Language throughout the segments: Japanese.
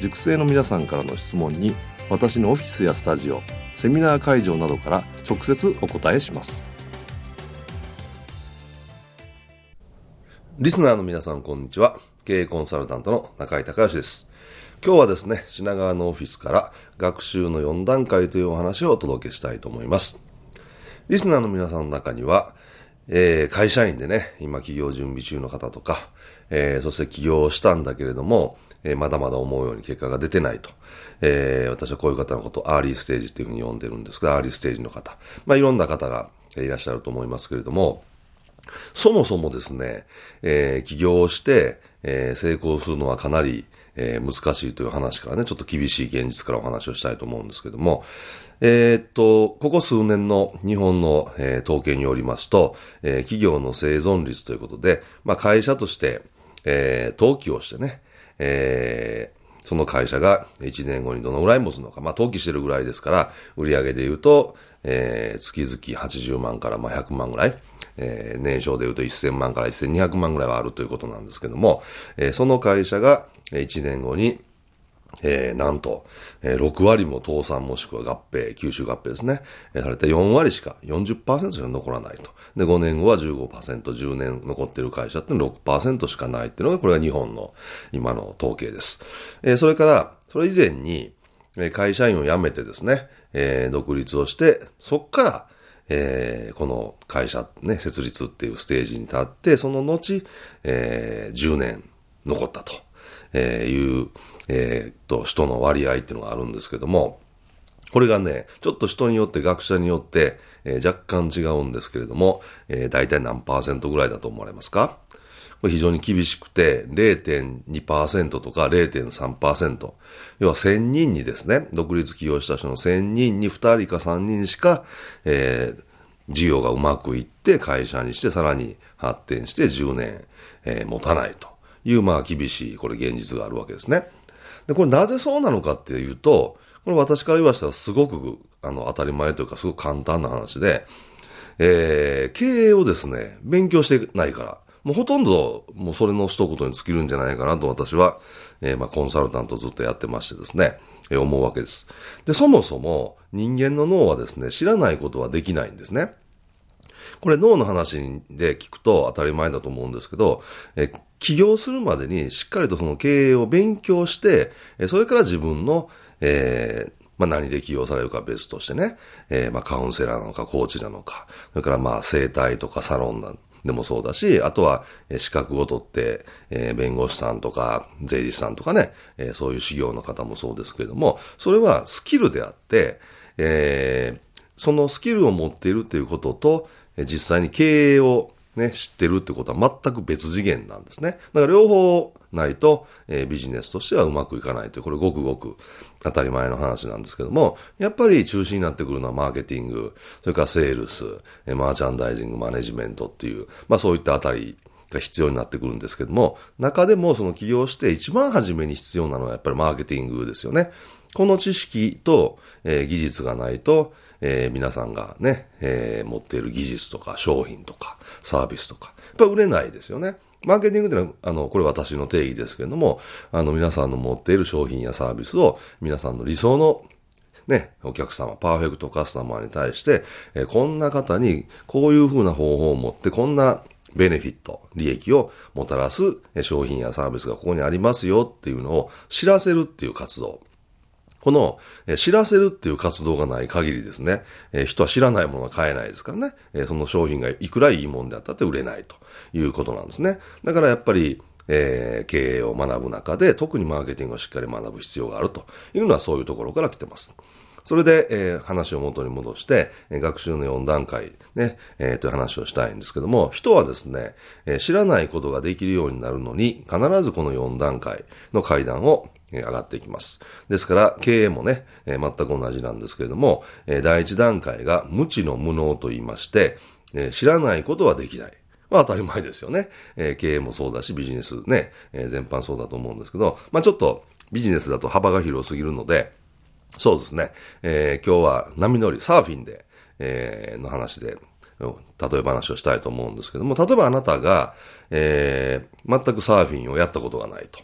塾生の皆さんからの質問に私のオフィスやスタジオセミナー会場などから直接お答えします。リスナーの皆さんこんにちは。経営コンサルタントの中井隆義です。今日はですね品川のオフィスから学習の4段階というお話をお届けしたいと思います。リスナーの皆さんの中にはえー、会社員でね、今企業準備中の方とか、えー、そして起業したんだけれども、え、まだまだ思うように結果が出てないと。えー、私はこういう方のことをアーリーステージっていうふうに呼んでるんですが、アーリーステージの方。まあ、いろんな方がいらっしゃると思いますけれども、そもそもですね、えー、起業して、えー、成功するのはかなり、えー、難しいという話からね、ちょっと厳しい現実からお話をしたいと思うんですけども、えー、っと、ここ数年の日本の、えー、統計によりますと、えー、企業の生存率ということで、まあ、会社として、えー、登記をしてね、えー、その会社が1年後にどのぐらい持つのか、まあ、登記してるぐらいですから、売上で言うと、えー、月々80万からまあ100万ぐらい、えー、年商で言うと1000万から1200万ぐらいはあるということなんですけども、えー、その会社が1年後に、えー、なんと、えー、6割も倒産もしくは合併、吸収合併ですね、えー、されて4割しか、40%しか残らないと。で、5年後は15%、10年残ってる会社って6%しかないっていうのが、これが日本の今の統計です。えー、それから、それ以前に、えー、会社員を辞めてですね、えー、独立をして、そっから、えー、この会社、ね、設立っていうステージに立って、その後、えー、10年残ったと。えー、いう、え、っと、人の割合っていうのがあるんですけども、これがね、ちょっと人によって学者によって、えー、若干違うんですけれども、えー、大体何パーセントぐらいだと思われますか？これ非常に厳しくて、0.2%とか0.3%。要は1000人にですね、独立起業した人の1000人に2人か3人しか、えー、事業がうまくいって会社にしてさらに発展して10年、えー、持たないと。いう、まあ、厳しい、これ現実があるわけですね。で、これなぜそうなのかっていうと、これ私から言わしたらすごく、あの、当たり前というか、すごく簡単な話で、えー、経営をですね、勉強してないから、もうほとんど、もうそれの一言に尽きるんじゃないかなと私は、えー、まあ、コンサルタントずっとやってましてですね、えー、思うわけです。で、そもそも人間の脳はですね、知らないことはできないんですね。これ脳の話で聞くと当たり前だと思うんですけど、え起業するまでにしっかりとその経営を勉強して、えそれから自分の、えー、まあ何で起業されるか別としてね、えー、まあカウンセラーなのかコーチなのか、それからまあ生態とかサロンなんでもそうだし、あとは資格を取って、えー、弁護士さんとか税理士さんとかね、えー、そういう修行の方もそうですけれども、それはスキルであって、えー、そのスキルを持っているっていうことと、実際に経営をね、知ってるってことは全く別次元なんですね。だから両方ないと、えー、ビジネスとしてはうまくいかないという、これごくごく当たり前の話なんですけども、やっぱり中心になってくるのはマーケティング、それからセールス、えマーチャンダイジング、マネジメントっていう、まあそういったあたりが必要になってくるんですけども、中でもその起業して一番初めに必要なのはやっぱりマーケティングですよね。この知識と、えー、技術がないと、えー、皆さんがね、えー、持っている技術とか商品とかサービスとか、やっぱ売れないですよね。マーケティングってのは、あの、これ私の定義ですけれども、あの、皆さんの持っている商品やサービスを、皆さんの理想のね、お客様、パーフェクトカスタマーに対して、えー、こんな方に、こういう風な方法を持って、こんなベネフィット、利益をもたらす商品やサービスがここにありますよっていうのを知らせるっていう活動。この、え知らせるっていう活動がない限りですね、え人は知らないものは買えないですからね、えその商品がいくらいいもんであったって売れないということなんですね。だからやっぱり、えー、経営を学ぶ中で、特にマーケティングをしっかり学ぶ必要があるというのはそういうところから来てます。それで、えー、話を元に戻して、えー、学習の4段階、ね、えー、という話をしたいんですけども、人はですね、えー、知らないことができるようになるのに、必ずこの4段階の階段を、上がっていきます。ですから、経営もね、えー、全く同じなんですけれども、えー、第1段階が無知の無能と言いまして、えー、知らないことはできない。まあ当たり前ですよね。えー、経営もそうだし、ビジネスね、えー、全般そうだと思うんですけど、まあちょっとビジネスだと幅が広すぎるので、そうですね。えー、今日は波乗り、サーフィンで、えー、の話で、例え話をしたいと思うんですけども、例えばあなたが、えー、全くサーフィンをやったことがないと。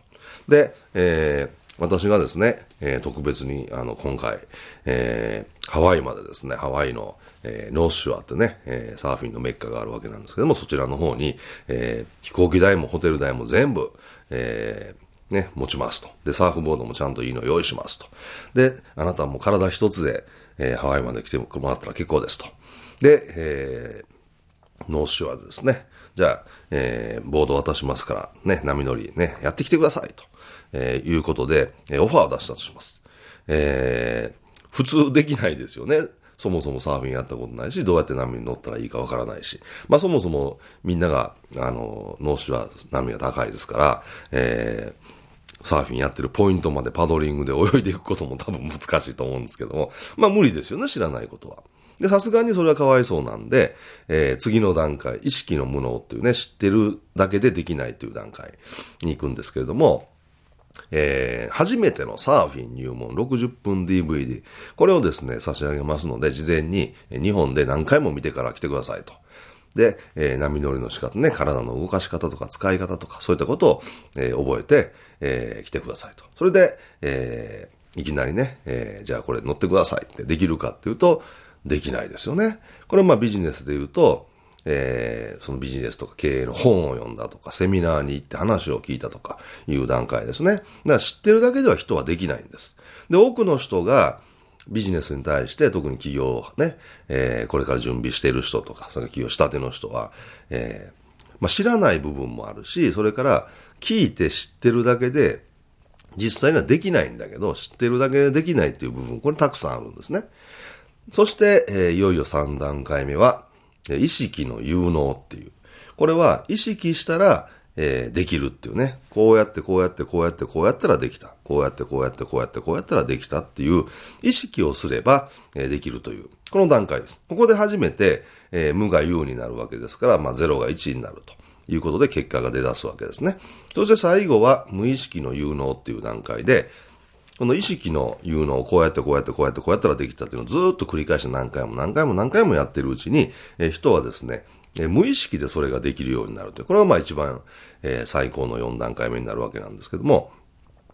で、えー、私がですね、えー、特別に、あの、今回、えー、ハワイまでですね、ハワイの、えー、ノースショアってね、えー、サーフィンのメッカがあるわけなんですけども、そちらの方に、えー、飛行機代もホテル代も全部、えー、ね、持ちますと。で、サーフボードもちゃんといいの用意しますと。で、あなたも体一つで、えー、ハワイまで来てもらったら結構ですと。で、えー、ノースショアでですね、じゃあ、えー、ボード渡しますから、ね、波乗りね、やってきてくださいと、えー、いうことで、えー、オファーを出したとします。えー、普通できないですよね。そもそもサーフィンやったことないし、どうやって波に乗ったらいいかわからないし、まあそもそもみんなが、あの、脳死は波が高いですから、えー、サーフィンやってるポイントまでパドリングで泳いでいくことも多分難しいと思うんですけども、まあ無理ですよね、知らないことは。で、さすがにそれはかわいそうなんで、えー、次の段階、意識の無能っていうね、知ってるだけでできないという段階に行くんですけれども、えー、初めてのサーフィン入門60分 DVD。これをですね、差し上げますので、事前に日本で何回も見てから来てくださいと。で、えー、波乗りの仕方ね、体の動かし方とか使い方とか、そういったことを、えー、覚えて、えー、来てくださいと。それで、えー、いきなりね、えー、じゃあこれ乗ってくださいってできるかっていうと、できないですよね。これまあビジネスで言うと、えー、そのビジネスとか経営の本を読んだとか、セミナーに行って話を聞いたとかいう段階ですね。だから知ってるだけでは人はできないんです。で、多くの人が、ビジネスに対して、特に企業ね、えー、これから準備している人とか、その企業したての人は、えー、まあ、知らない部分もあるし、それから聞いて知ってるだけで、実際にはできないんだけど、知ってるだけでできないっていう部分、これたくさんあるんですね。そして、えー、いよいよ3段階目は、意識の有能っていう。これは意識したら、えー、できるっていうね。こうやってこうやってこうやってこうやったらできた。こうやってこうやってこうやってこうやったらできたっていう意識をすれば、え、できるという。この段階です。ここで初めて、えー、無が有になるわけですから、まあ0が1になるということで結果が出だすわけですね。そして最後は無意識の有能っていう段階で、この意識の有能をこうやってこうやってこうやってこうやったらできたっていうのをずっと繰り返して何回も何回も何回もやってるうちに、えー、人はですね、え無意識でそれができるようになるという。これはまあ一番、えー、最高の4段階目になるわけなんですけども、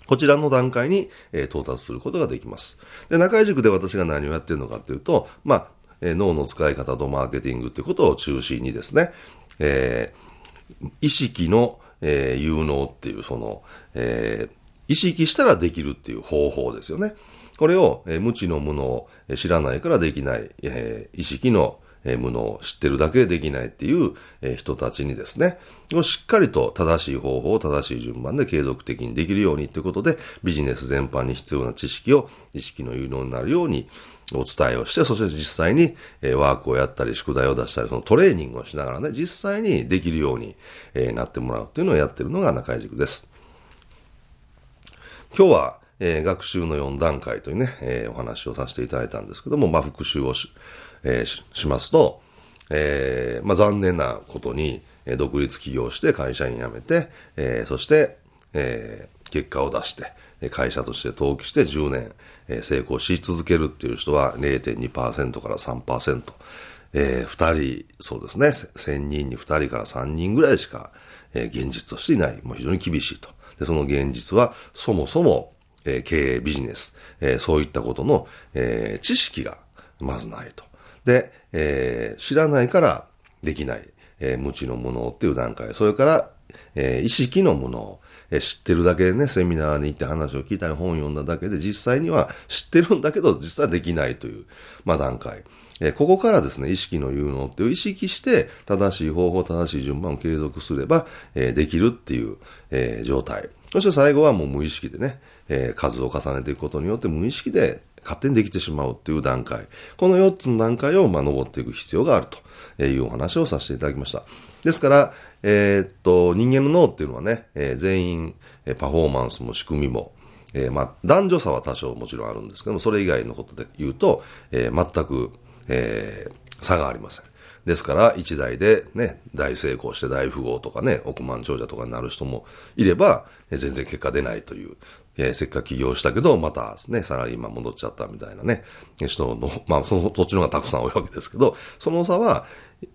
こちらの段階に、え、到達することができます。で、中井塾で私が何をやってるのかというと、まあ、え、脳の使い方とマーケティングということを中心にですね、えー、意識の、えー、有能っていう、その、えー、意識したらできるっていう方法ですよね。これを、え、無知の無能、知らないからできない、えー、意識のえ無能を知ってるだけでできないっていう、え人たちにですね、しっかりと正しい方法を正しい順番で継続的にできるようにということで、ビジネス全般に必要な知識を意識の有能になるようにお伝えをして、そして実際に、えワークをやったり、宿題を出したり、そのトレーニングをしながらね、実際にできるように、えなってもらうというのをやってるのが中井塾です。今日は、えー、学習の4段階というね、えー、お話をさせていただいたんですけども、まあ、復習をし、えー、しますと、えー、まあ、残念なことに、えー、独立起業して会社員辞めて、えー、そして、えー、結果を出して、会社として登記して10年、えー、成功し続けるっていう人は0.2%から3%。えー、2人、そうですね、1000人に2人から3人ぐらいしか、えー、現実としていない。もう非常に厳しいと。で、その現実は、そもそも、えー、経営、ビジネス、えー、そういったことの、えー、知識がまずないと。で、えー、知らないからできない。えー、無知の無能っていう段階。それから、えー、意識の無能。え知ってるだけでね、セミナーに行って話を聞いたり本を読んだだけで実際には知ってるんだけど実際できないという、まあ段階。えここからですね、意識の有能っていう意識して正しい方法、正しい順番を継続すれば、えできるっていう、え状態。そして最後はもう無意識でね、え数を重ねていくことによって無意識で勝手にできてしまうっていう段階。この4つの段階を、まあ、登っていく必要があるというお話をさせていただきました。ですから、えー、っと、人間の脳っていうのはね、えー、全員、えパフォーマンスも仕組みも、えー、まあ、男女差は多少もちろんあるんですけども、それ以外のことで言うと、え、全く、え、差がありません。ですから、一代でね、大成功して大富豪とかね、億万長者とかになる人もいれば、全然結果出ないという、えー、せっかく起業したけど、またね、サラリーマン戻っちゃったみたいなね、人の、まあ、その、そっちの方がたくさん多いわけですけど、その差は、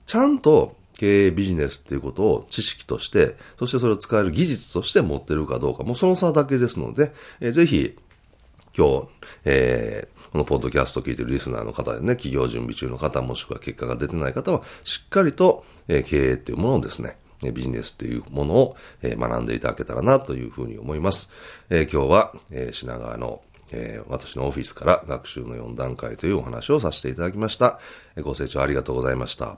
ちゃんと経営ビジネスっていうことを知識として、そしてそれを使える技術として持ってるかどうか、もうその差だけですので、えー、ぜひ、今日、えー、このポッドキャストを聞いてるリスナーの方でね、企業準備中の方、もしくは結果が出てない方は、しっかりと、え、経営っていうものをですね、ビジネスっていうものを学んでいただけたらなというふうに思います。え、今日は、え、品川のえ、私のオフィスから学習の4段階というお話をさせていただきました。ご清聴ありがとうございました。